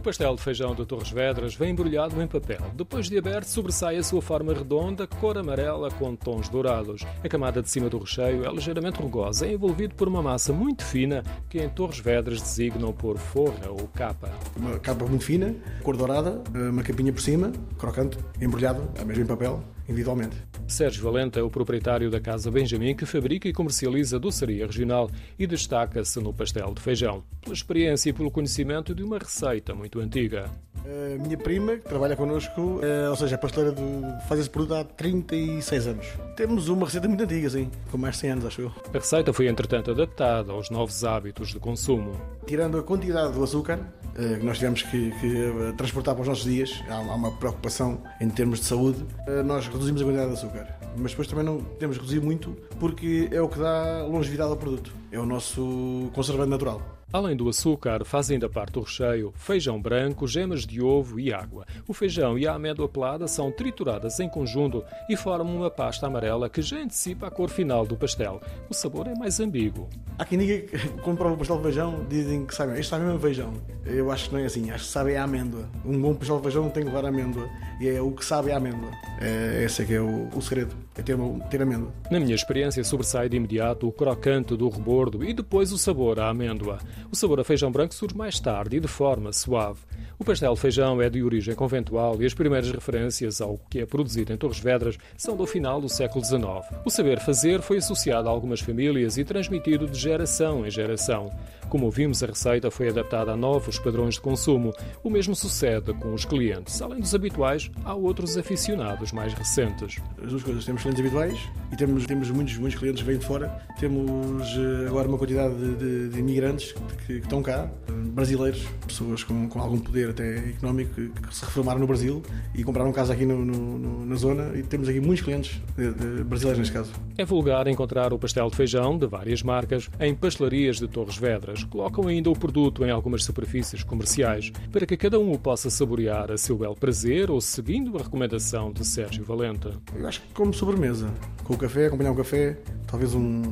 O pastel de feijão de Torres Vedras vem embrulhado em papel. Depois de aberto, sobressai a sua forma redonda, cor amarela com tons dourados. A camada de cima do recheio é ligeiramente rugosa, é envolvido por uma massa muito fina que em Torres Vedras designam por forra ou capa. Uma capa muito fina, cor dourada, uma capinha por cima, crocante, embrulhado, mesmo em papel, individualmente. Sérgio Valente é o proprietário da Casa Benjamin que fabrica e comercializa doçaria regional e destaca-se no pastel de feijão, pela experiência e pelo conhecimento de uma receita muito antiga. A minha prima, que trabalha connosco, é, ou seja, a pasteleira de, faz esse produto há 36 anos. Temos uma receita muito antiga, sim, com mais de 100 anos, acho eu. A receita foi, entretanto, adaptada aos novos hábitos de consumo. Tirando a quantidade do açúcar, eh, que nós tivemos que, que, eh, transportar para os nossos dias, há uma preocupação em termos de saúde, eh, nós reduzimos a quantidade de açúcar. Mas depois também não temos que reduzir muito, porque é o que dá longevidade ao produto. É o nosso conservante natural. Além do açúcar, faz ainda parte do recheio feijão branco, gemas de ovo e água. O feijão e a amêndoa pelada são trituradas em conjunto e formam uma pasta amarela que já antecipa a cor final do pastel. O sabor é mais ambíguo. Há quem diga que quando prova o pastel de feijão dizem que sabem, este sabe mesmo feijão. Eu acho que não é assim, acho que sabe a amêndoa. Um bom pastel de feijão tem que levar amêndoa e é o que sabe a amêndoa. É, esse é que é o, o segredo, é ter, ter amêndoa. Na minha experiência sobressai de imediato o crocante do rebordo e depois o sabor à amêndoa. O sabor a feijão branco surge mais tarde e de forma suave. O pastel de feijão é de origem conventual e as primeiras referências ao que é produzido em Torres Vedras são do final do século XIX. O saber fazer foi associado a algumas famílias e transmitido de geração em geração. Como ouvimos, a receita foi adaptada a novos padrões de consumo. O mesmo sucede com os clientes. Além dos habituais, há outros aficionados mais recentes. As duas coisas. Temos clientes habituais e temos, temos muitos, muitos clientes que vêm de fora. Temos eh, agora uma quantidade de, de, de imigrantes que, estão cá, brasileiros, pessoas com, com algum poder até económico que, que se reformaram no Brasil e compraram casa aqui no, no, no, na zona e temos aqui muitos clientes de, de brasileiros neste caso. É vulgar encontrar o pastel de feijão de várias marcas em pastelarias de Torres Vedras colocam ainda o produto em algumas superfícies comerciais para que cada um o possa saborear a seu bel prazer ou seguindo a recomendação de Sérgio Valente. Eu acho que como sobremesa, com o café, acompanhar um café, talvez um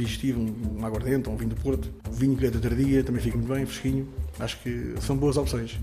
digestivo, um, aguardente ou um vinho do Porto, vinho que é da tardia também fica muito bem, fresquinho. Acho que são boas opções.